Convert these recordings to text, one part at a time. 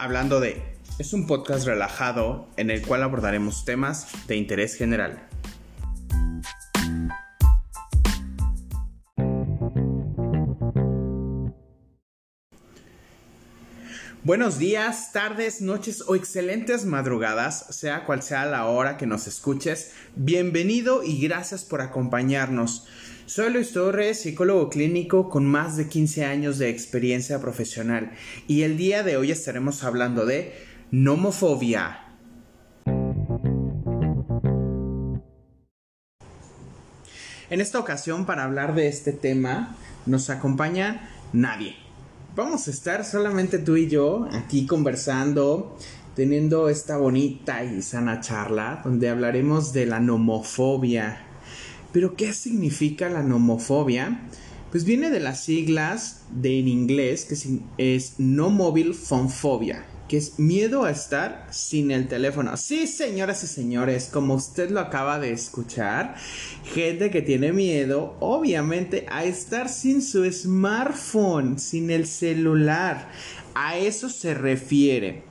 Hablando de es un podcast relajado en el cual abordaremos temas de interés general. Buenos días, tardes, noches o excelentes madrugadas, sea cual sea la hora que nos escuches. Bienvenido y gracias por acompañarnos. Soy Luis Torres, psicólogo clínico con más de 15 años de experiencia profesional y el día de hoy estaremos hablando de nomofobia. En esta ocasión para hablar de este tema nos acompaña nadie vamos a estar solamente tú y yo aquí conversando, teniendo esta bonita y sana charla donde hablaremos de la nomofobia. Pero ¿qué significa la nomofobia? Pues viene de las siglas de en inglés que es no mobile phone phobia que es miedo a estar sin el teléfono. Sí, señoras y señores, como usted lo acaba de escuchar, gente que tiene miedo, obviamente, a estar sin su smartphone, sin el celular. A eso se refiere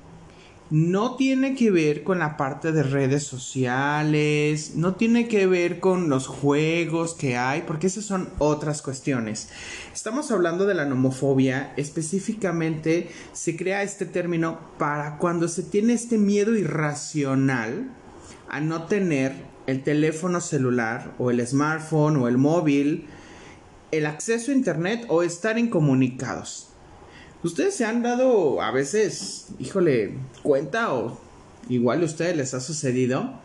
no tiene que ver con la parte de redes sociales, no tiene que ver con los juegos que hay, porque esas son otras cuestiones. Estamos hablando de la nomofobia, específicamente se crea este término para cuando se tiene este miedo irracional a no tener el teléfono celular o el smartphone o el móvil, el acceso a internet o estar incomunicados. Ustedes se han dado a veces, híjole, cuenta o igual a ustedes les ha sucedido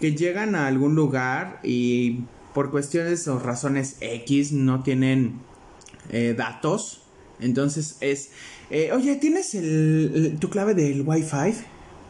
que llegan a algún lugar y por cuestiones o razones X no tienen eh, datos. Entonces es, eh, oye, ¿tienes el, tu clave del Wi-Fi?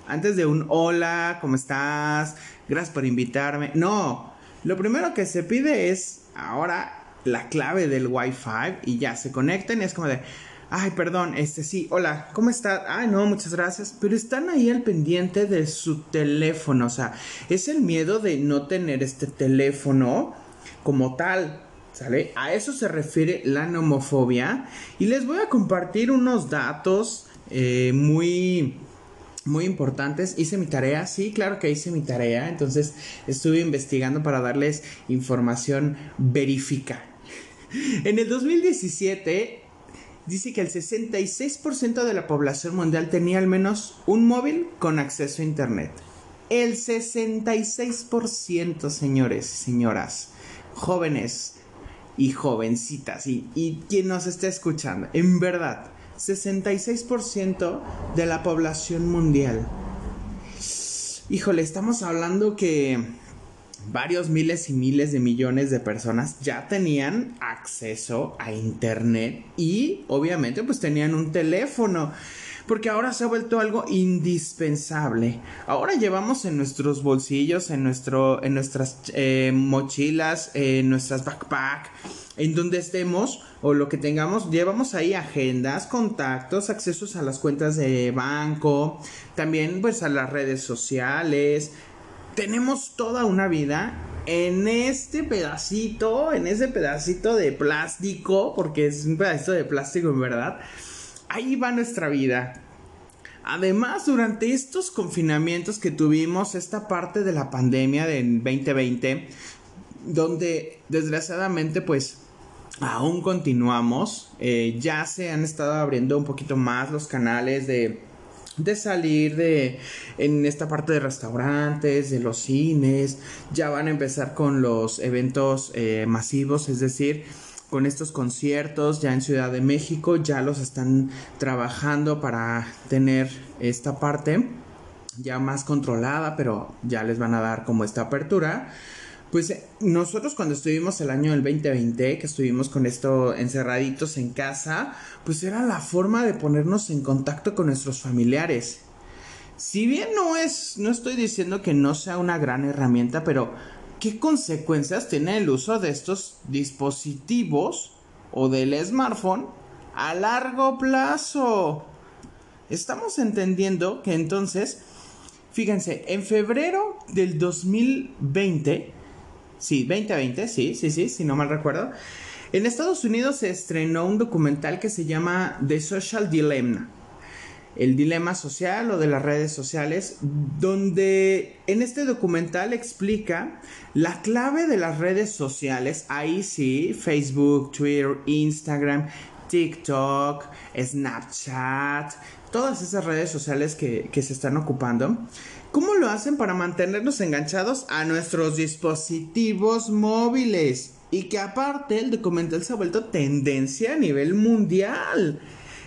Antes de un hola, ¿cómo estás? Gracias por invitarme. No, lo primero que se pide es ahora la clave del Wi-Fi y ya se conectan y es como de, Ay, perdón, este sí, hola, ¿cómo está? Ay, no, muchas gracias. Pero están ahí al pendiente de su teléfono. O sea, es el miedo de no tener este teléfono como tal. ¿Sale? A eso se refiere la nomofobia. Y les voy a compartir unos datos eh, muy muy importantes. Hice mi tarea, sí, claro que hice mi tarea. Entonces estuve investigando para darles información verifica. En el 2017 dice que el 66% de la población mundial tenía al menos un móvil con acceso a Internet. El 66%, señores y señoras, jóvenes y jovencitas, y, y quien nos esté escuchando, en verdad, 66% de la población mundial. Híjole, estamos hablando que varios miles y miles de millones de personas ya tenían acceso a internet y obviamente pues tenían un teléfono porque ahora se ha vuelto algo indispensable. Ahora llevamos en nuestros bolsillos, en, nuestro, en nuestras eh, mochilas, en nuestras backpack, en donde estemos o lo que tengamos, llevamos ahí agendas, contactos, accesos a las cuentas de banco, también pues a las redes sociales, tenemos toda una vida en este pedacito, en ese pedacito de plástico, porque es un pedacito de plástico en verdad. Ahí va nuestra vida. Además, durante estos confinamientos que tuvimos, esta parte de la pandemia del 2020, donde desgraciadamente pues aún continuamos, eh, ya se han estado abriendo un poquito más los canales de de salir de en esta parte de restaurantes, de los cines, ya van a empezar con los eventos eh, masivos, es decir, con estos conciertos ya en Ciudad de México, ya los están trabajando para tener esta parte ya más controlada, pero ya les van a dar como esta apertura. Pues eh, nosotros cuando estuvimos el año del 2020, que estuvimos con esto encerraditos en casa, pues era la forma de ponernos en contacto con nuestros familiares. Si bien no es, no estoy diciendo que no sea una gran herramienta, pero ¿qué consecuencias tiene el uso de estos dispositivos o del smartphone a largo plazo? Estamos entendiendo que entonces, fíjense, en febrero del 2020, Sí, 2020, sí, sí, sí, si no mal recuerdo. En Estados Unidos se estrenó un documental que se llama The Social Dilemma. el dilema social o de las redes sociales, donde en este documental explica la clave de las redes sociales, ahí sí, Facebook, Twitter, Instagram, TikTok, Snapchat, todas esas redes sociales que, que se están ocupando. ¿Cómo lo hacen para mantenernos enganchados a nuestros dispositivos móviles? Y que aparte el documental se ha vuelto tendencia a nivel mundial.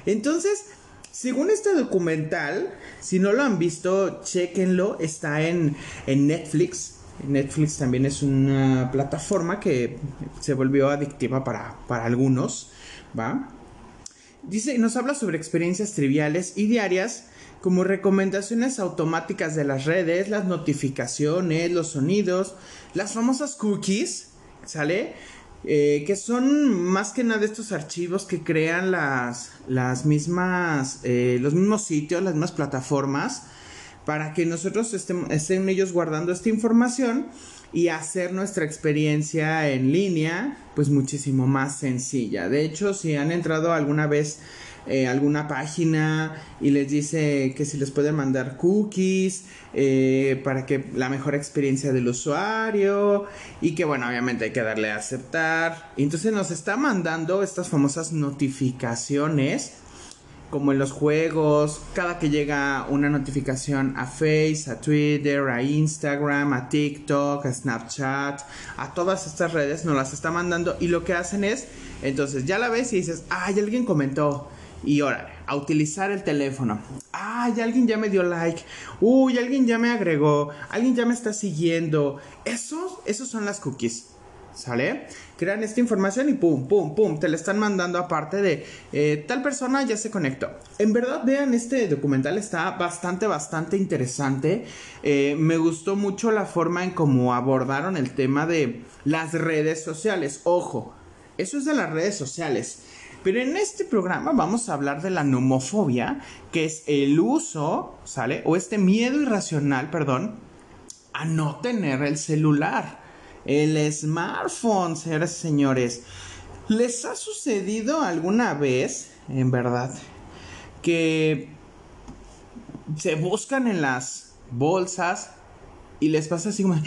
Entonces, según este documental, si no lo han visto, chequenlo, está en, en Netflix. Netflix también es una plataforma que se volvió adictiva para, para algunos, ¿va? Dice, nos habla sobre experiencias triviales y diarias como recomendaciones automáticas de las redes, las notificaciones, los sonidos, las famosas cookies, ¿sale? Eh, que son más que nada estos archivos que crean las, las mismas, eh, los mismos sitios, las mismas plataformas, para que nosotros estén, estén ellos guardando esta información y hacer nuestra experiencia en línea, pues muchísimo más sencilla. De hecho, si han entrado alguna vez eh, alguna página y les dice que si les pueden mandar cookies eh, para que la mejor experiencia del usuario y que bueno obviamente hay que darle a aceptar entonces nos está mandando estas famosas notificaciones como en los juegos, cada que llega una notificación a Face, a Twitter, a Instagram, a TikTok, a Snapchat, a todas estas redes nos las está mandando y lo que hacen es, entonces ya la ves y dices, ay, alguien comentó, y órale, a utilizar el teléfono. Ay, alguien ya me dio like. Uy, alguien ya me agregó. Alguien ya me está siguiendo. Esos, esos son las cookies. ¿Sale? Crean esta información y pum, pum, pum, te la están mandando aparte de eh, tal persona ya se conectó. En verdad, vean, este documental está bastante, bastante interesante. Eh, me gustó mucho la forma en cómo abordaron el tema de las redes sociales. Ojo, eso es de las redes sociales. Pero en este programa vamos a hablar de la nomofobia, que es el uso, ¿sale? O este miedo irracional, perdón, a no tener el celular, el smartphone, señores señores. ¿Les ha sucedido alguna vez, en verdad, que se buscan en las bolsas y les pasa así como, ¡Ah!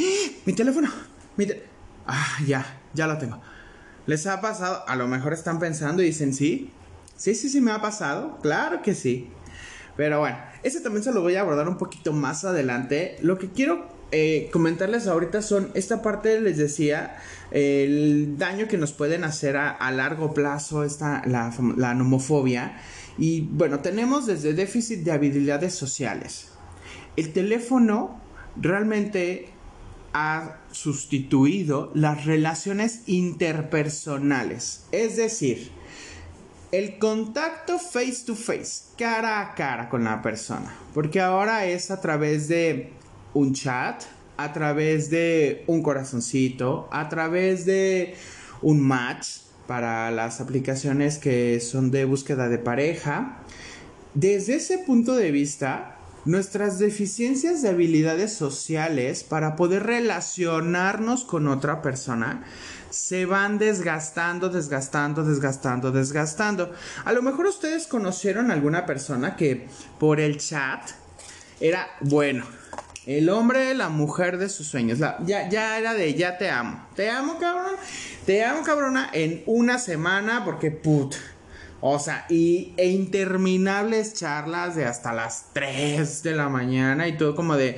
mi teléfono, mi ah, ya, ya lo tengo. ¿Les ha pasado? A lo mejor están pensando y dicen, sí, sí, sí, sí me ha pasado. Claro que sí. Pero bueno, ese también se lo voy a abordar un poquito más adelante. Lo que quiero eh, comentarles ahorita son, esta parte les decía, el daño que nos pueden hacer a, largo plazo, esta, la, la nomofobia. Y bueno, tenemos desde déficit de habilidades sociales. El teléfono realmente ha sustituido las relaciones interpersonales. Es decir, el contacto face to face, cara a cara con la persona. Porque ahora es a través de un chat, a través de un corazoncito, a través de un match para las aplicaciones que son de búsqueda de pareja. Desde ese punto de vista, nuestras deficiencias de habilidades sociales para poder relacionarnos con otra persona se van desgastando, desgastando, desgastando, desgastando. A lo mejor ustedes conocieron a alguna persona que por el chat era bueno. El hombre, la mujer de sus sueños. ya, ya era de ya te amo. Te amo, cabrón. Te amo, cabrona. En una semana porque put o sea, y, e interminables charlas de hasta las 3 de la mañana y todo como de,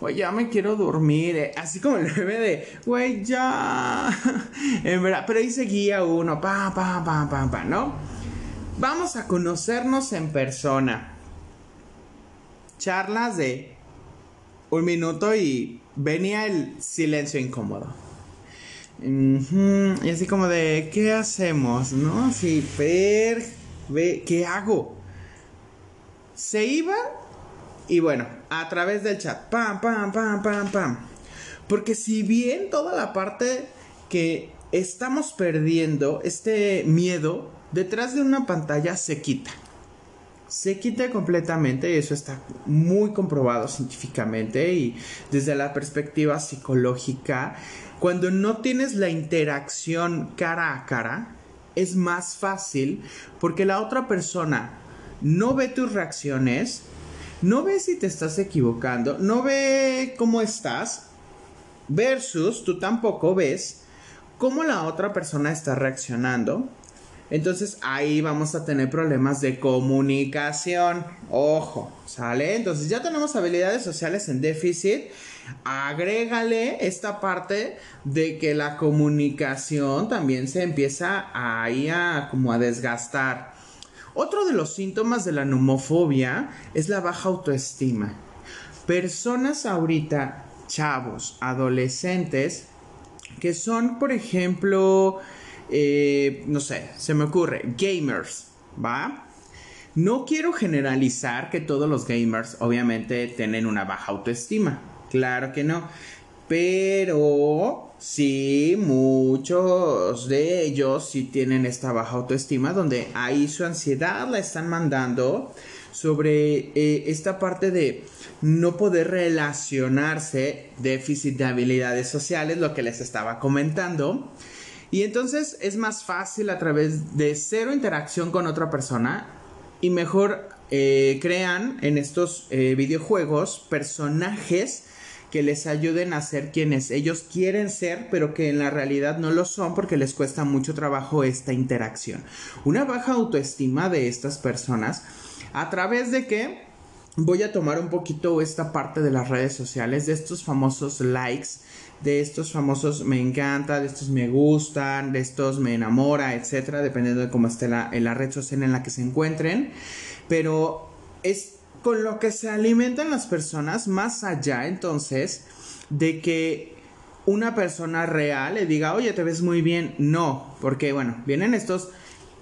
güey, ya me quiero dormir. Eh, así como el bebé de, güey, ya. en verdad, pero ahí seguía uno, pa, pa, pa, pa, pa, ¿no? Vamos a conocernos en persona. Charlas de un minuto y venía el silencio incómodo. Y así como de, ¿qué hacemos? ¿No? Sí, ver, ve, ¿qué hago? Se iba y bueno, a través del chat, pam, pam, pam, pam, pam. Porque si bien toda la parte que estamos perdiendo, este miedo, detrás de una pantalla se quita. Se quita completamente y eso está muy comprobado científicamente y desde la perspectiva psicológica cuando no tienes la interacción cara a cara, es más fácil porque la otra persona no ve tus reacciones, no ve si te estás equivocando, no ve cómo estás, versus tú tampoco ves cómo la otra persona está reaccionando. Entonces ahí vamos a tener problemas de comunicación. Ojo, ¿sale? Entonces ya tenemos habilidades sociales en déficit. Agrégale esta parte de que la comunicación también se empieza ahí a como a desgastar. Otro de los síntomas de la nomofobia es la baja autoestima. Personas ahorita, chavos, adolescentes, que son, por ejemplo, eh, no sé, se me ocurre, gamers, ¿va? No quiero generalizar que todos los gamers obviamente tienen una baja autoestima, claro que no, pero sí, muchos de ellos sí tienen esta baja autoestima donde ahí su ansiedad la están mandando sobre eh, esta parte de no poder relacionarse, déficit de habilidades sociales, lo que les estaba comentando. Y entonces es más fácil a través de cero interacción con otra persona y mejor eh, crean en estos eh, videojuegos personajes que les ayuden a ser quienes ellos quieren ser, pero que en la realidad no lo son porque les cuesta mucho trabajo esta interacción. Una baja autoestima de estas personas a través de que voy a tomar un poquito esta parte de las redes sociales, de estos famosos likes, de estos famosos me encanta, de estos me gustan, de estos me enamora, etcétera, dependiendo de cómo esté la, en la red social en la que se encuentren. Pero es con lo que se alimentan las personas, más allá entonces de que una persona real le diga, oye, te ves muy bien. No, porque bueno, vienen estos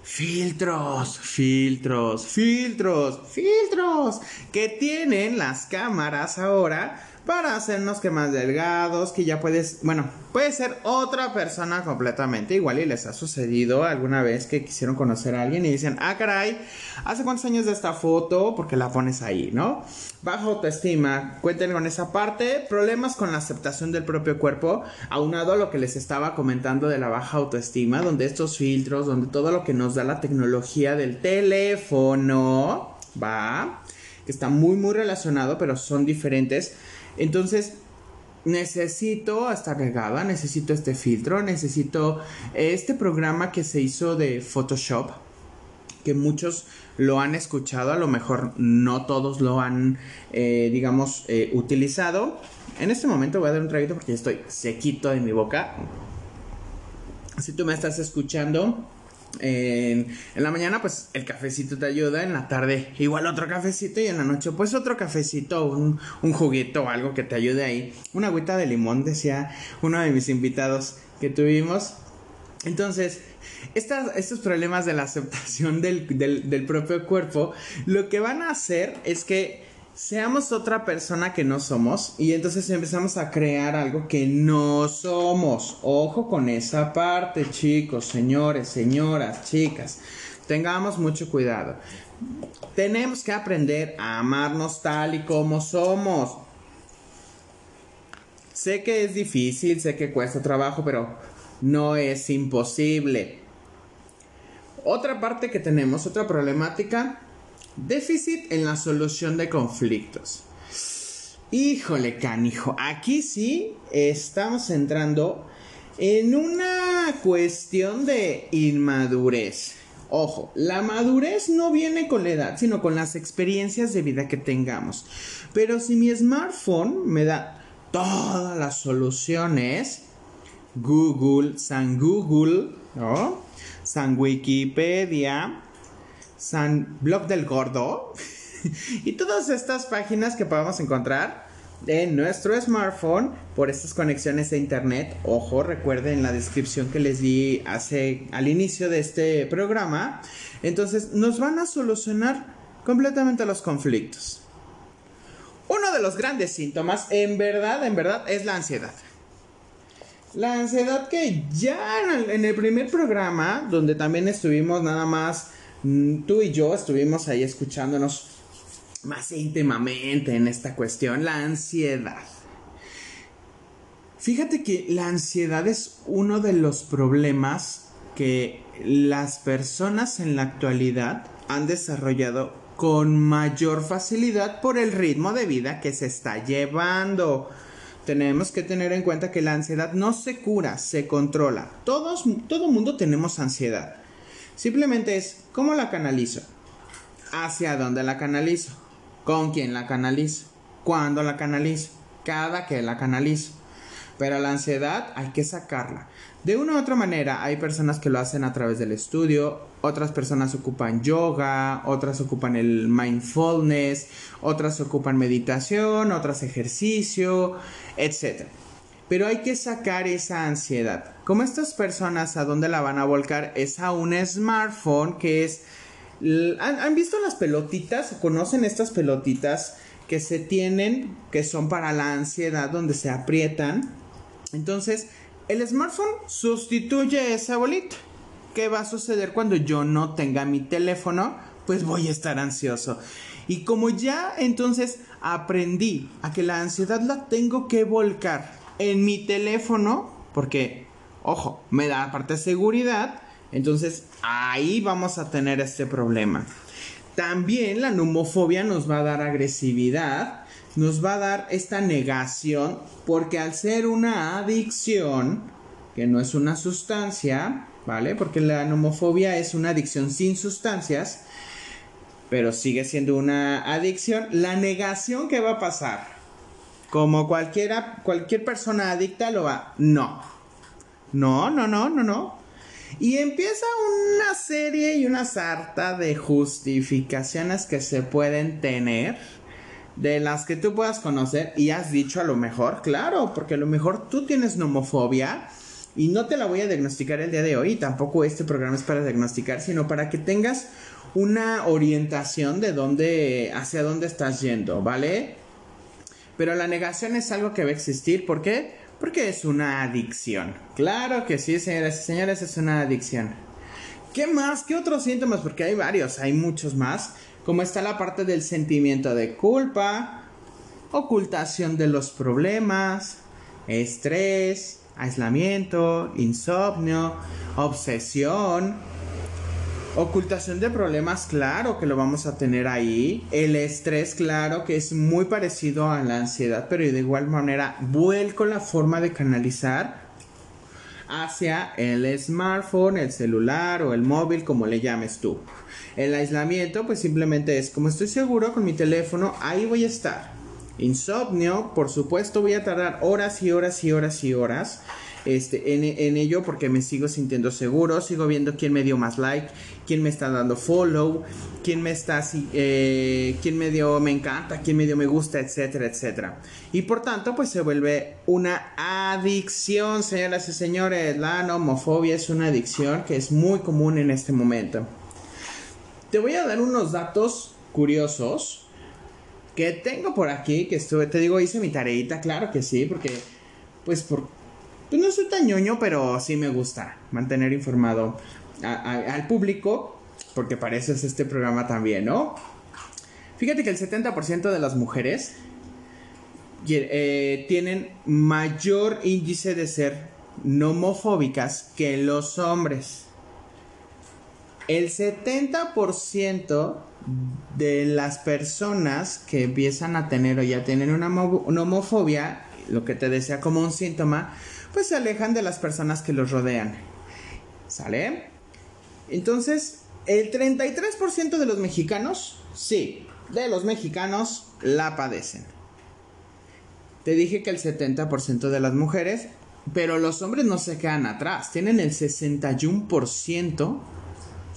filtros, filtros, filtros, filtros que tienen las cámaras ahora para hacernos que más delgados, que ya puedes, bueno, puede ser otra persona completamente igual y les ha sucedido alguna vez que quisieron conocer a alguien y dicen, ah, caray, ¿hace cuántos años de esta foto? Porque la pones ahí, ¿no? Baja autoestima, cuenten con esa parte, problemas con la aceptación del propio cuerpo, aunado a lo que les estaba comentando de la baja autoestima, donde estos filtros, donde todo lo que nos da la tecnología del teléfono, va, que está muy, muy relacionado, pero son diferentes entonces, necesito estar regada, necesito este filtro, necesito este programa que se hizo de Photoshop, que muchos lo han escuchado, a lo mejor no todos lo han, eh, digamos, eh, utilizado. En este momento voy a dar un traguito porque estoy sequito de mi boca. Si tú me estás escuchando, en, la mañana, pues el cafecito te ayuda, en la tarde igual otro cafecito y en la noche, pues otro cafecito, un, un juguito o algo que te ayude ahí. Una agüita de limón, decía uno de mis invitados que tuvimos. Entonces, estos problemas de la aceptación del, del propio cuerpo, lo que van a hacer es que seamos otra persona que no somos y entonces empezamos a crear algo que no somos. Ojo con esa parte, chicos, señores, señoras, chicas. Tengamos mucho cuidado. Tenemos que aprender a amarnos tal y como somos. Sé que es difícil, sé que cuesta trabajo, pero no es imposible. Otra parte que tenemos, otra problemática, Déficit en la solución de conflictos. Híjole, canijo. Aquí sí estamos entrando en una cuestión de inmadurez. Ojo, la madurez no viene con la edad, sino con las experiencias de vida que tengamos. Pero si mi smartphone me da todas las soluciones, Google, San Google, ¿no? San Wikipedia, San Blog del Gordo y todas estas páginas que podemos encontrar en nuestro smartphone por estas conexiones de internet. Ojo, recuerden la descripción que les di hace al inicio de este programa. Entonces, nos van a solucionar completamente los conflictos. Uno de los grandes síntomas, en verdad, en verdad, es la ansiedad. La ansiedad que ya en el primer programa, donde también estuvimos nada más tú y yo estuvimos ahí escuchándonos más íntimamente en esta cuestión, la ansiedad. Fíjate que la ansiedad es uno de los problemas que las personas en la actualidad han desarrollado con mayor facilidad por el ritmo de vida que se está llevando. Tenemos que tener en cuenta que la ansiedad no se cura, se controla. Todos, todo mundo tenemos ansiedad. Simplemente es cómo la canalizo, hacia dónde la canalizo, con quién la canalizo, cuándo la canalizo, cada que la canalizo. Pero la ansiedad hay que sacarla. De una u otra manera, hay personas que lo hacen a través del estudio, otras personas ocupan yoga, otras ocupan el mindfulness, otras ocupan meditación, otras ejercicio, etc. Pero hay que sacar esa ansiedad. Como estas personas a dónde la van a volcar es a un smartphone que es... ¿Han, visto las pelotitas? ¿Conocen estas pelotitas que se tienen, que son para la ansiedad, donde se aprietan? Entonces, el smartphone sustituye esa bolita. ¿Qué va a suceder cuando yo no tenga mi teléfono? Pues voy a estar ansioso. Y como ya entonces aprendí a que la ansiedad la tengo que volcar en mi teléfono, porque, ojo, me da parte de seguridad, entonces ahí vamos a tener este problema. También la numofobia nos va a dar agresividad, nos va a dar esta negación porque al ser una adicción, que no es una sustancia, ¿vale? Porque la nomofobia es una adicción sin sustancias, pero sigue siendo una adicción. La negación que va a pasar, como cualquiera, cualquier persona adicta lo va, no, no, no, no, no, no. Y empieza una serie y una sarta de justificaciones que se pueden tener de las que tú puedas conocer y has dicho a lo mejor, claro, porque a lo mejor tú tienes nomofobia y no te la voy a diagnosticar el día de hoy, tampoco este programa es para diagnosticar, sino para que tengas una orientación de dónde, hacia dónde estás yendo, ¿vale? Pero la negación es algo que va a existir, ¿por qué? Porque es una adicción. Claro que sí, señoras y señores, es una adicción. ¿Qué más? ¿Qué otros síntomas? Porque hay varios, hay muchos más como está la parte del sentimiento de culpa, ocultación de los problemas, estrés, aislamiento, insomnio, obsesión, ocultación de problemas, claro que lo vamos a tener ahí. El estrés, claro que es muy parecido a la ansiedad, pero de igual manera vuelco la forma de canalizar hacia el smartphone, el celular o el móvil, como le llames tú. El aislamiento, pues simplemente es como estoy seguro con mi teléfono, ahí voy a estar. Insomnio, por supuesto, voy a tardar horas y horas y horas y horas este, en, ello porque me sigo sintiendo seguro, sigo viendo quién me dio más like, quién me está dando follow, quién me está, eh, quién me dio me encanta, quién me dio me gusta, etcétera, etcétera. Y por tanto, pues se vuelve una adicción, señoras y señores. La homofobia es una adicción que es muy común en este momento. Te voy a dar unos datos curiosos que tengo por aquí, que estuve, te digo, hice mi tareita, claro que sí, porque, pues, por, pues no soy tan ñoño, pero sí me gusta mantener informado al público, porque para eso es este programa también, ¿no? Fíjate que el 70% de las mujeres eh, tienen mayor índice de ser nomofóbicas que los hombres. El 70% de las personas que empiezan a tener o ya tienen una, homofobia, lo que te decía como un síntoma, pues se alejan de las personas que los rodean. ¿Sale? Entonces, el 33% de los mexicanos, sí, de los mexicanos la padecen. Te dije que el 70% de las mujeres, pero los hombres no se quedan atrás, tienen el 61%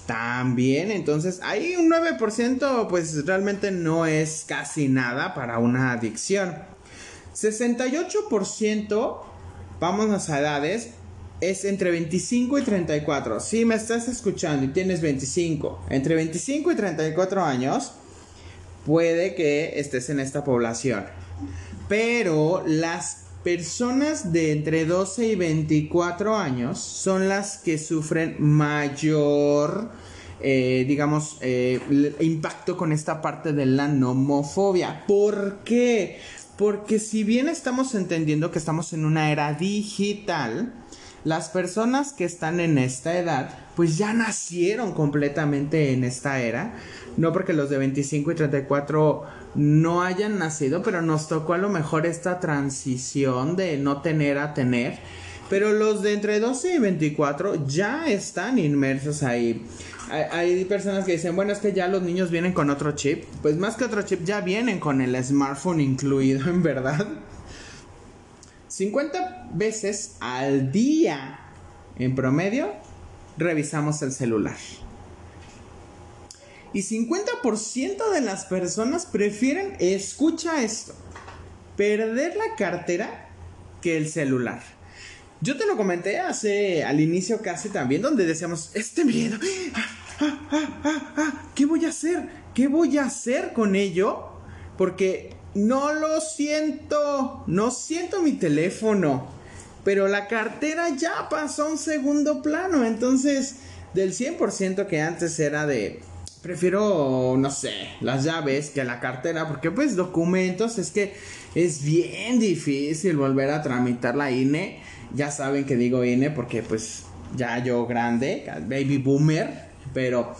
también, entonces hay un 9%, pues realmente no es casi nada para una adicción. 68%, vamos a edades, es entre 25 y 34. Si me estás escuchando y tienes 25, entre 25 y 34 años, puede que estés en esta población. Pero las personas de entre 12 y 24 años son las que sufren mayor, eh, digamos, eh, impacto con esta parte de la nomofobia. ¿Por qué? Porque si bien estamos entendiendo que estamos en una era digital, las personas que están en esta edad, pues ya nacieron completamente en esta era. No porque los de 25 y 34 no hayan nacido, pero nos tocó a lo mejor esta transición de no tener a tener. Pero los de entre 12 y 24 ya están inmersos ahí. Hay, personas que dicen, bueno, es que ya los niños vienen con otro chip. Pues más que otro chip, ya vienen con el smartphone incluido, en verdad. 50 veces al día, en promedio, revisamos el celular. Y 50% de las personas prefieren, escucha esto, perder la cartera que el celular. Yo te lo comenté hace al inicio casi también, donde decíamos, este miedo, ah, ah, ah, ¿qué voy a hacer? ¿Qué voy a hacer con ello? Porque no lo siento, no siento mi teléfono, pero la cartera ya pasó a un segundo plano, entonces del 100% que antes era de prefiero, no sé, las llaves que la cartera, porque pues documentos es que es bien difícil volver a tramitar la INE. Ya saben que digo INE porque pues ya yo grande, baby boomer, pero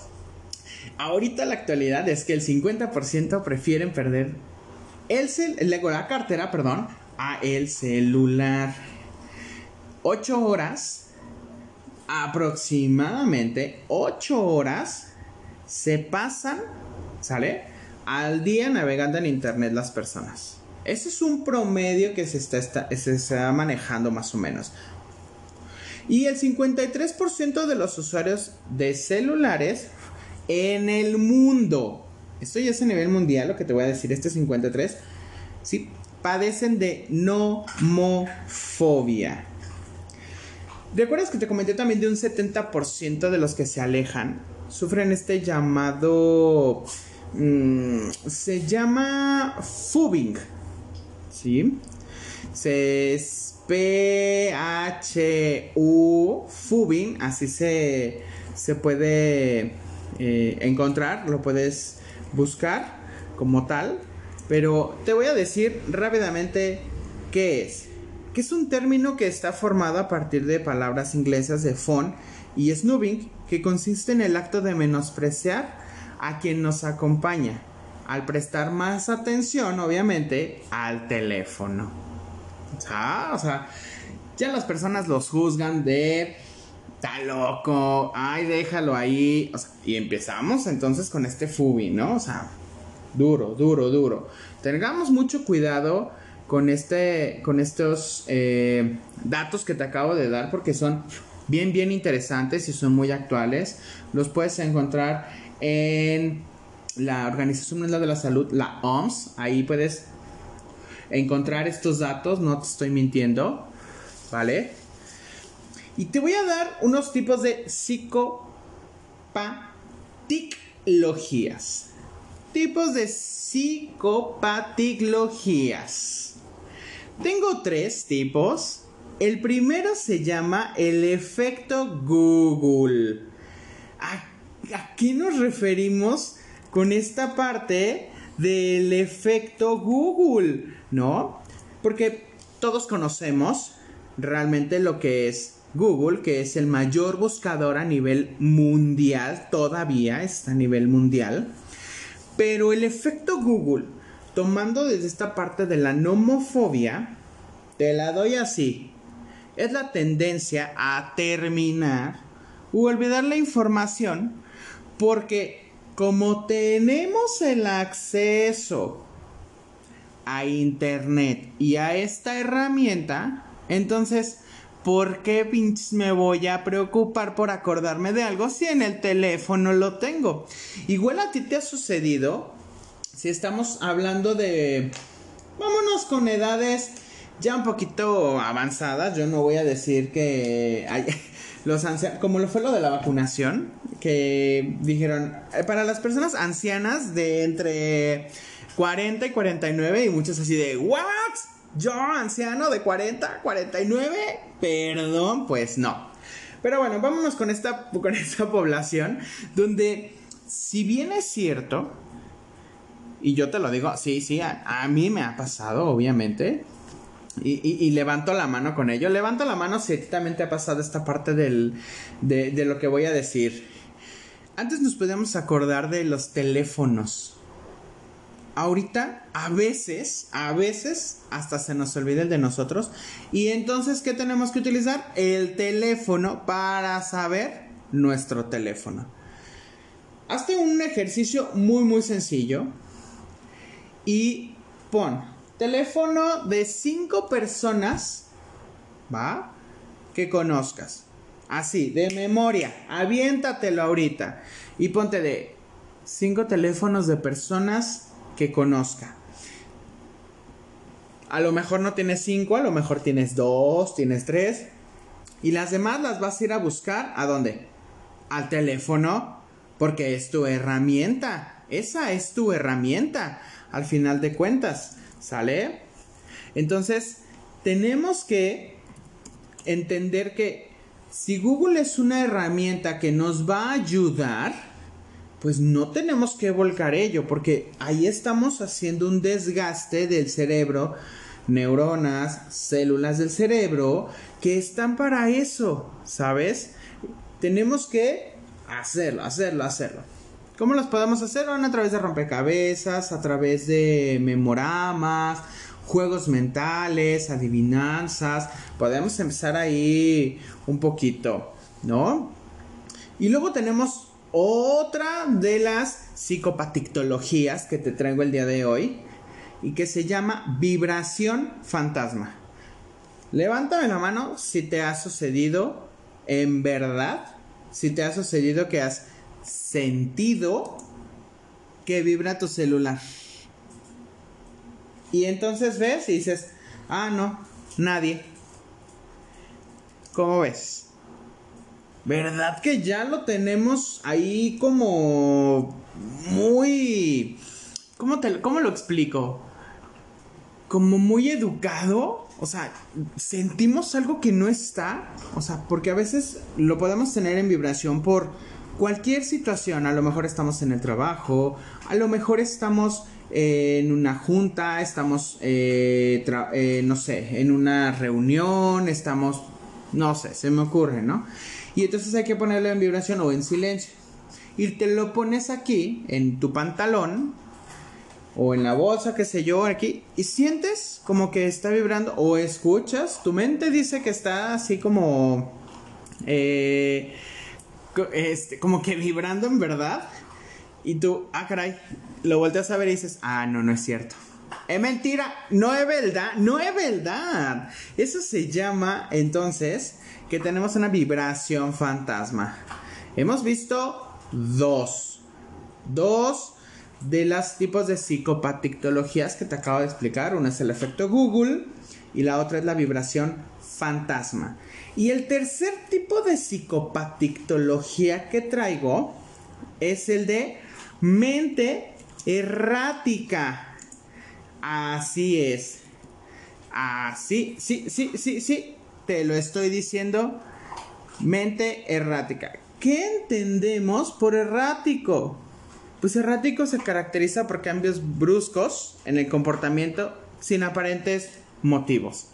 ahorita la actualidad es que el 50% prefieren perder el cel la cartera, perdón, a el celular. 8 horas, aproximadamente 8 horas se pasan, ¿sale? Al día navegando en Internet las personas. Ese es un promedio que se está, se está manejando más o menos. Y el 53% de los usuarios de celulares en el mundo, esto ya es a nivel mundial, lo que te voy a decir, este 53, sí, padecen de nomofobia. ¿Recuerdas que te comenté también de un 70% de los que se alejan sufren este llamado... Mm, se llama fubing. ¿Sí? Se es P-H-U, fubing, así se, se puede eh, encontrar, lo puedes buscar como tal. Pero te voy a decir rápidamente qué es. Que es un término que está formado a partir de palabras inglesas de phone y snoobing, que consiste en el acto de menospreciar a quien nos acompaña, al prestar más atención, obviamente, al teléfono. O sea, ya las personas los juzgan de está loco, ay, déjalo ahí. y empezamos entonces con este fubi, ¿no? O sea, duro, duro, duro. Tengamos mucho cuidado con este, con estos eh, datos que te acabo de dar porque son bien, bien interesantes y son muy actuales. Los puedes encontrar en la Organización Mundial de la Salud, la OMS. Ahí puedes encontrar estos datos, no te estoy mintiendo, ¿vale? Y te voy a dar unos tipos de psicopaticlogías. Tipos de psicopaticlogías. Tengo tres tipos el primero se llama el efecto Google. ¿A, qué nos referimos con esta parte del efecto Google? ¿No? Porque todos conocemos realmente lo que es Google, que es el mayor buscador a nivel mundial, todavía está a nivel mundial. Pero el efecto Google, tomando desde esta parte de la nomofobia, te la doy así es la tendencia a terminar u olvidar la información porque como tenemos el acceso a internet y a esta herramienta, entonces, ¿por qué me voy a preocupar por acordarme de algo si en el teléfono lo tengo? Igual a ti te ha sucedido, si estamos hablando de, vámonos con edades ya un poquito avanzadas. Yo no voy a decir que hay, los ancianos, como lo fue lo de la vacunación, que dijeron, eh, para las personas ancianas de entre 40 y 49 y muchos así de, ¿what? Yo, anciano de 40, 49, perdón, pues no. Pero bueno, vámonos con esta, con esta población donde, si bien es cierto, y yo te lo digo, sí, sí, a mí me ha pasado, obviamente, y, levanto la mano con ello. Levanto la mano si también te ha pasado esta parte del, de, de lo que voy a decir. Antes nos podíamos acordar de los teléfonos. Ahorita, a veces, a veces, hasta se nos olvida el de nosotros. Y entonces, ¿qué tenemos que utilizar? El teléfono para saber nuestro teléfono. Hazte un ejercicio muy, muy sencillo. Y pon teléfono de cinco personas, ¿va? Que conozcas. Así, de memoria. Aviéntatelo ahorita. Y ponte de cinco teléfonos de personas que conozca. A lo mejor no tienes cinco, a lo mejor tienes dos, tienes tres. Y las demás las vas a ir a buscar. ¿A dónde? Al teléfono. Porque es tu herramienta. Esa es tu herramienta. Al final de cuentas. ¿Sale? Entonces, tenemos que entender que si Google es una herramienta que nos va a ayudar, pues no tenemos que volcar ello, porque ahí estamos haciendo un desgaste del cerebro, neuronas, células del cerebro, que están para eso, ¿sabes? Tenemos que hacerlo, hacerlo, hacerlo. ¿Cómo las podemos hacer? a través de rompecabezas, a través de memoramas, juegos mentales, adivinanzas. Podemos empezar ahí un poquito, ¿no? Y luego tenemos otra de las psicopatictologías que te traigo el día de hoy y que se llama vibración fantasma. Levántame la mano si te ha sucedido en verdad, si te ha sucedido que has sentido que vibra tu celular. Y entonces ves y dices, ah, no, nadie. ¿Cómo ves? ¿Verdad que ya lo tenemos ahí como muy... ¿Cómo, te, cómo lo explico? Como muy educado. O sea, sentimos algo que no está. O sea, porque a veces lo podemos tener en vibración por cualquier situación, a lo mejor estamos en el trabajo, a lo mejor estamos eh, en una junta, estamos, eh, eh, no sé, en una reunión, estamos, no sé, se me ocurre, ¿no? Y entonces hay que ponerlo en vibración o en silencio. Y te lo pones aquí, en tu pantalón, o en la bolsa, qué sé yo, aquí, y sientes como que está vibrando, o escuchas, tu mente dice que está así como... este, como que vibrando en verdad. Y tú, ah, caray, lo volteas a ver y dices, ah, no, no es cierto. Es mentira, no es verdad, no es verdad. Eso se llama entonces que tenemos una vibración fantasma. Hemos visto dos. Dos de los tipos de psicopatictologías que te acabo de explicar. Una es el efecto Google y la otra es la vibración fantasma. Y el tercer tipo de psicopatictología que traigo es el de mente errática. Así es. Así, sí, sí, sí, sí. Te lo estoy diciendo. Mente errática. ¿Qué entendemos por errático? Pues errático se caracteriza por cambios bruscos en el comportamiento sin aparentes motivos.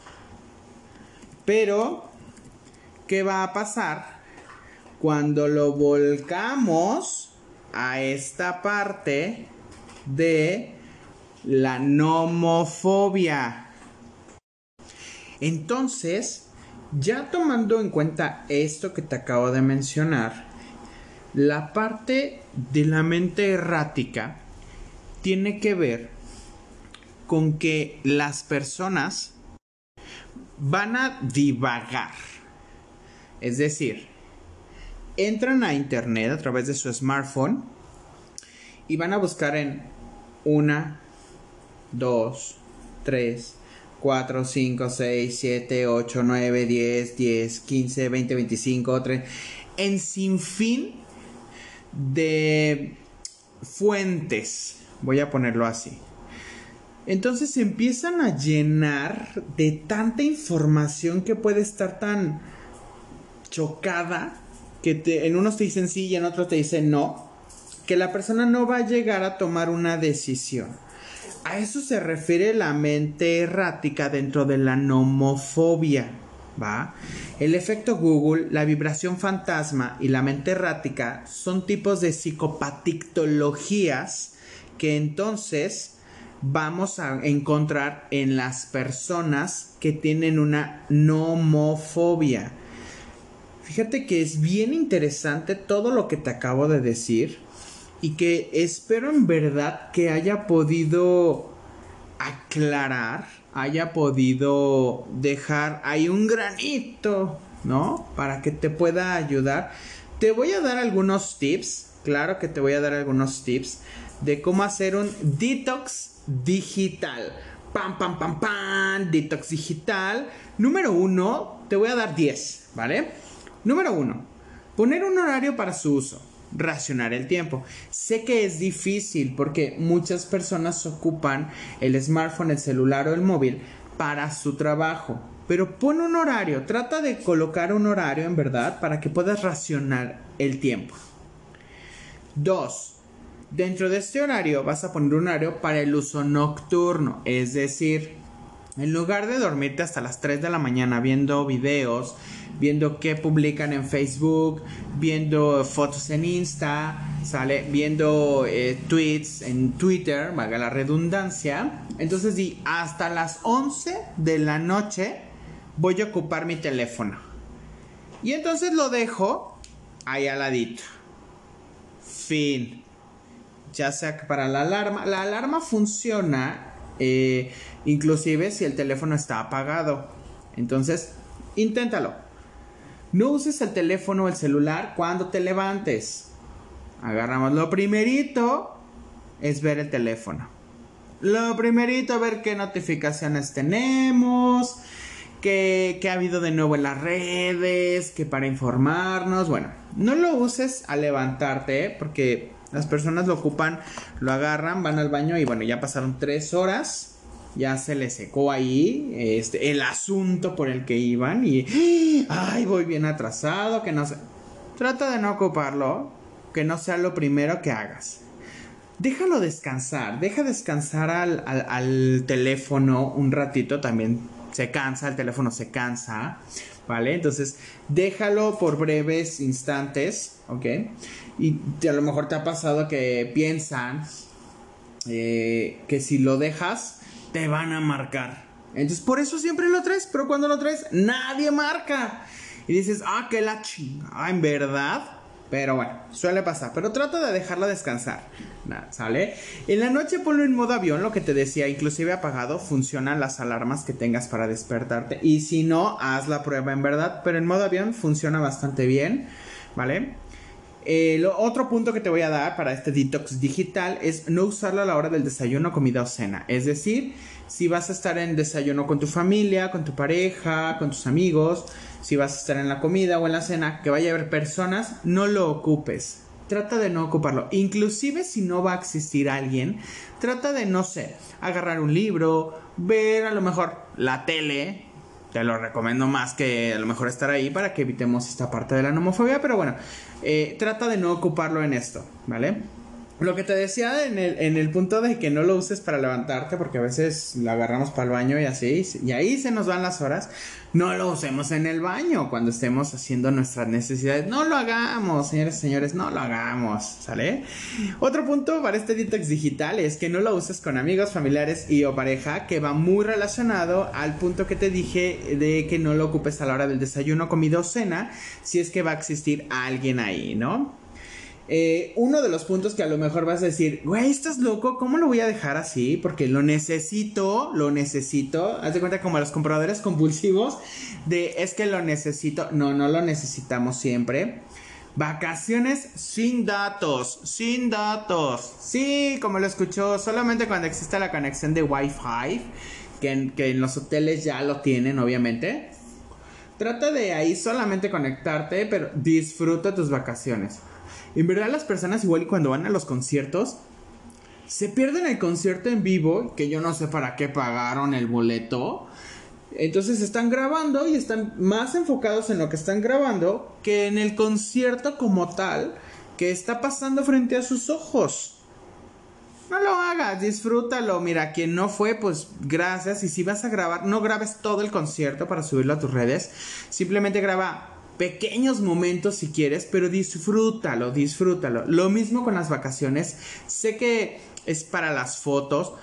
Pero ¿qué va a pasar cuando lo volcamos a esta parte de la nomofobia? Entonces, ya tomando en cuenta esto que te acabo de mencionar, la parte de la mente errática tiene que ver con que las personas van a divagar es decir, entran a internet a través de su smartphone y van a buscar en una, dos, tres, 4, 5, 6, 7, 8, 9, 10, 10, 15, 20, 25, 30, en sinfín de fuentes, voy a ponerlo así. Entonces empiezan a llenar de tanta información que puede estar tan chocada, que te, en unos te dicen sí y en otros te dicen no, que la persona no va a llegar a tomar una decisión. a eso se refiere la mente errática dentro de la nomofobia. ¿Va? El efecto Google, la vibración fantasma y la mente errática son tipos de psicopatictologías que entonces vamos a encontrar en las personas que tienen una nomofobia. Fíjate que es bien interesante todo lo que te acabo de decir y que espero en verdad que haya podido aclarar, haya podido dejar ahí un granito, ¿no? Para que te pueda ayudar. Te voy a dar algunos tips, claro que te voy a dar algunos tips de cómo hacer un detox digital. Pam, pam, pam, pam, detox digital. Número uno, te voy a dar 10, ¿vale? Número uno, poner un horario para su uso racionar el tiempo. Sé que es difícil porque muchas personas ocupan el smartphone, el celular o el móvil para su trabajo. Pero pon un horario, trata de colocar un horario en verdad para que puedas racionar el tiempo. Dos, dentro de este horario vas a poner un horario para el uso nocturno, es decir, en lugar de dormirte hasta las 3 de la mañana viendo videos, viendo qué publican en Facebook, viendo fotos en Insta, sale viendo eh, tweets en Twitter, valga la redundancia. Entonces hasta las 11 de la noche voy a ocupar mi teléfono. Y entonces lo dejo ahí al ladito. Fin. Ya sea que para la alarma, la alarma funciona eh, inclusive si el teléfono está apagado. Entonces, inténtalo. No uses el teléfono o el celular cuando te levantes. Agarramos lo primerito es ver el teléfono. Lo primerito ver qué notificaciones tenemos, qué, qué ha habido de nuevo en las redes, que para informarnos. Bueno, no lo uses al levantarte porque las personas lo ocupan, lo agarran, van al baño y bueno, ya pasaron tres horas ya se le secó ahí este, el asunto por el que iban y, ay, voy bien atrasado, que no sé. Trata de no ocuparlo, que no sea lo primero que hagas. Déjalo descansar, deja descansar al, al, teléfono un ratito, también se cansa, el teléfono se cansa, ¿vale? Entonces, déjalo por breves instantes, ¿ok? Y a lo mejor te ha pasado que piensan eh, que si lo dejas, te van a marcar. Entonces, por eso siempre lo traes, pero cuando lo traes, nadie marca. Y dices, ah, que la chinga, ah, en verdad. Pero bueno, suele pasar. Pero trata de dejarla descansar. ¿Sale? En la noche ponlo en modo avión, lo que te decía, inclusive apagado, funcionan las alarmas que tengas para despertarte. Y si no, haz la prueba en verdad. Pero en modo avión funciona bastante bien. ¿Vale? El otro punto que te voy a dar para este detox digital es no usarlo a la hora del desayuno, comida o cena. Es decir, si vas a estar en desayuno con tu familia, con tu pareja, con tus amigos, si vas a estar en la comida o en la cena, que vaya a haber personas, no lo ocupes. Trata de no ocuparlo. Inclusive si no va a existir alguien, trata de, no sé, agarrar un libro, ver a lo mejor la tele, te lo recomiendo más que a lo mejor estar ahí para que evitemos esta parte de la nomofobia, pero bueno, eh, trata de no ocuparlo en esto, ¿vale? Lo que te decía en el, punto de que no lo uses para levantarte, porque a veces lo agarramos para el baño y así, y ahí se nos van las horas, no lo usemos en el baño cuando estemos haciendo nuestras necesidades. No lo hagamos, señores y señores, no lo hagamos, ¿sale? Otro punto para este detox digital es que no lo uses con amigos, familiares y o pareja, que va muy relacionado al punto que te dije de que no lo ocupes a la hora del desayuno, comida o cena, si es que va a existir alguien ahí, ¿no? Eh, uno de los puntos que a lo mejor vas a decir, güey, estás loco, ¿cómo lo voy a dejar así? Porque lo necesito, lo necesito. Haz de cuenta como los compradores compulsivos de es que lo necesito. No, no lo necesitamos siempre. Vacaciones sin datos, sin datos. Sí, como lo escuchó, solamente cuando existe la conexión de Wi-Fi, que en los hoteles ya lo tienen, obviamente. Trata de ahí solamente conectarte, pero disfruta tus vacaciones. En verdad las personas igual cuando van a los conciertos se pierden el concierto en vivo, que yo no sé para qué pagaron el boleto. Entonces están grabando y están más enfocados en lo que están grabando que en el concierto como tal que está pasando frente a sus ojos. no lo hagas, disfrútalo. Mira, quien no fue, pues gracias. Y si vas a grabar, no grabes todo el concierto para subirlo a tus redes. Simplemente graba pequeños momentos si quieres, pero disfrútalo, disfrútalo. Lo mismo con las vacaciones. Sé que es para las fotos,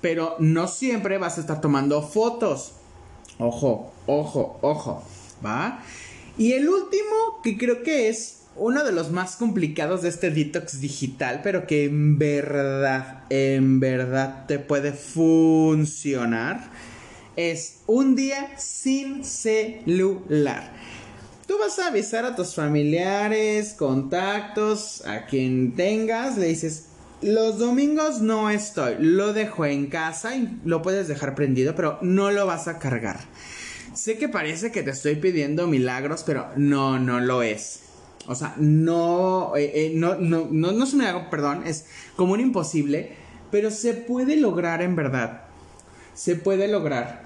pero no siempre vas a estar tomando fotos. Ojo, ojo, ojo, ¿va? Y el último, que creo que es uno de los más complicados de este detox digital, pero que en verdad, en verdad te puede funcionar, es un día sin celular. Vas a avisar a tus familiares, contactos, a quien tengas, le dices, los domingos no estoy, lo dejo en casa y lo puedes dejar prendido, pero no lo vas a cargar. Sé que parece que te estoy pidiendo milagros, pero no, no lo es. O sea, no, eh, eh, no, no, no, no es un milagro, perdón, es como un imposible, pero se puede lograr en verdad. Se puede lograr.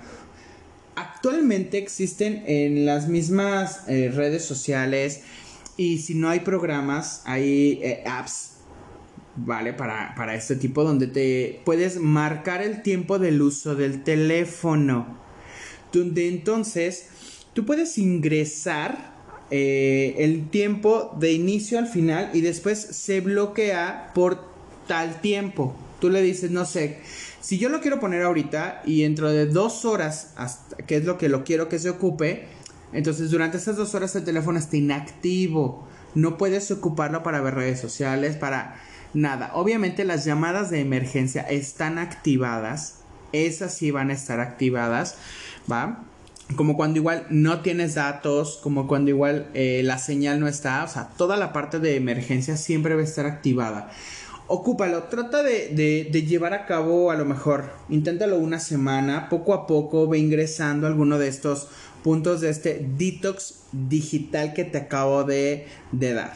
Actualmente existen en las mismas eh, redes sociales y si no hay programas, hay apps ¿vale? Para, para este tipo donde te puedes marcar el tiempo del uso del teléfono. Donde entonces tú puedes ingresar eh, el tiempo de inicio al final y después se bloquea por tal tiempo. Tú le dices, no sé, si yo lo quiero poner ahorita y dentro de dos horas, hasta, que es lo que lo quiero que se ocupe, entonces durante esas dos horas el teléfono está inactivo. No puedes ocuparlo para ver redes sociales, para nada. Obviamente las llamadas de emergencia están activadas. Esas sí van a estar activadas, ¿va? Como cuando igual no tienes datos, como cuando igual eh, la señal no está, o sea, toda la parte de emergencia siempre va a estar activada. Ocúpalo, trata de, de, llevar a cabo a lo mejor, inténtalo una semana, poco a poco ve ingresando alguno de estos puntos de este detox digital que te acabo de, de dar.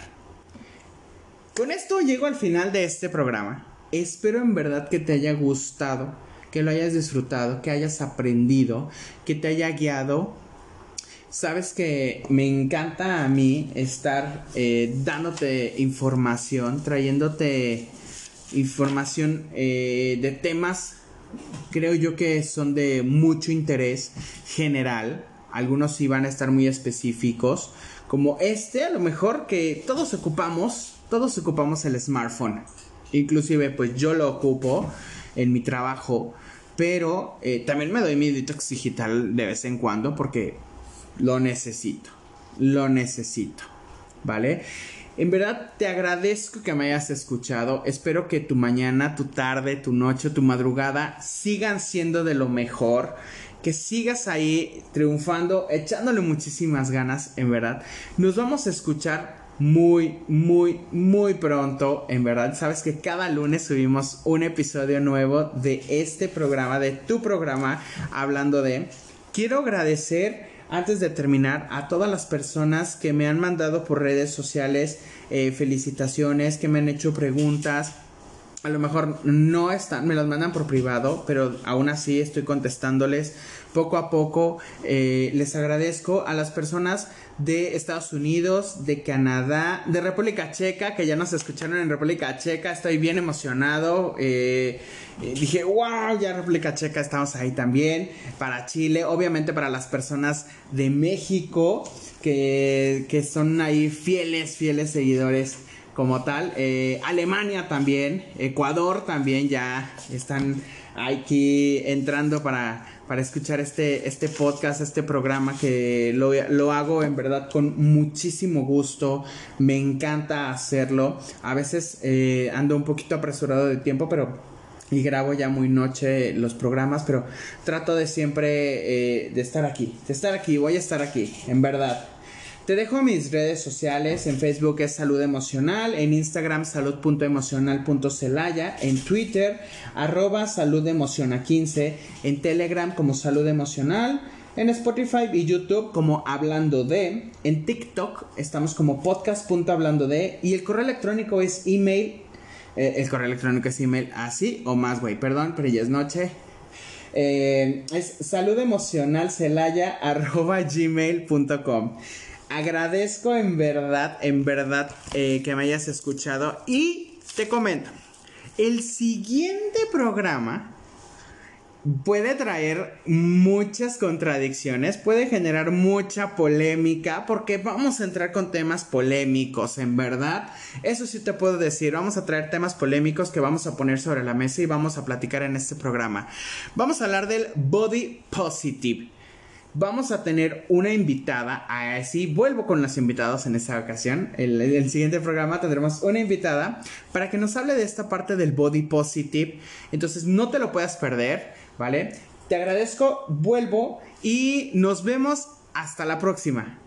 Con esto llego al final de este programa. Espero en verdad que te haya gustado, que lo hayas disfrutado, que hayas aprendido, que te haya guiado. Sabes que me encanta a mí estar eh, dándote información, trayéndote información eh, de temas, creo yo que son de mucho interés general. Algunos sí van a estar muy específicos, como este, a lo mejor que todos ocupamos todos ocupamos el smartphone. Inclusive pues yo lo ocupo en mi trabajo, pero eh, también me doy mi detox digital de vez en cuando porque lo necesito, lo necesito, ¿vale? En verdad te agradezco que me hayas escuchado. Espero que tu mañana, tu tarde, tu noche, tu madrugada sigan siendo de lo mejor. Que sigas ahí triunfando, echándole muchísimas ganas, en verdad. Nos vamos a escuchar muy, muy, muy pronto. En verdad, sabes que cada lunes subimos un episodio nuevo de este programa, de tu programa, hablando de... Quiero agradecer, antes de terminar, a todas las personas que me han mandado por redes sociales eh, felicitaciones, que me han hecho preguntas. A lo mejor no están, me las mandan por privado, pero aún así estoy contestándoles poco a poco. Eh, les agradezco a las personas de Estados Unidos, de Canadá, de República Checa, que ya nos escucharon en República Checa. Estoy bien emocionado. Eh, eh, dije, wow, ya República Checa estamos ahí también. Para Chile, obviamente para las personas de México, que, que son ahí fieles, fieles seguidores como tal. Alemania también, Ecuador también ya están aquí entrando para para escuchar este, este podcast, este programa que lo, lo, hago en verdad con muchísimo gusto. Me encanta hacerlo. A veces eh, ando un poquito apresurado de tiempo, pero y grabo ya muy noche los programas, pero trato de siempre eh, de estar aquí, de estar aquí, voy a estar aquí, en verdad. Te dejo mis redes sociales, en Facebook es Salud Emocional, en Instagram salud.emocional.celaya, en Twitter arroba Salud 15, en Telegram como Salud Emocional, en Spotify y YouTube como Hablando de, en TikTok estamos como podcast.hablando de y el correo electrónico es email, eh, el correo electrónico es email así o más, güey, perdón, pero ya es noche. Eh, es saludemocionalcelaya arroba gmail.com. Agradezco en verdad, en verdad eh, que me hayas escuchado y te comento. El siguiente programa puede traer muchas contradicciones, puede generar mucha polémica, porque vamos a entrar con temas polémicos, en verdad. Eso sí te puedo decir, vamos a traer temas polémicos que vamos a poner sobre la mesa y vamos a platicar en este programa. Vamos a hablar del body positive. Vamos a tener una invitada, así vuelvo con los invitados en esta ocasión. El, el, siguiente programa tendremos una invitada para que nos hable de esta parte del body positive. Entonces no te lo puedas perder. ¿vale? Te agradezco, vuelvo y nos vemos hasta la próxima.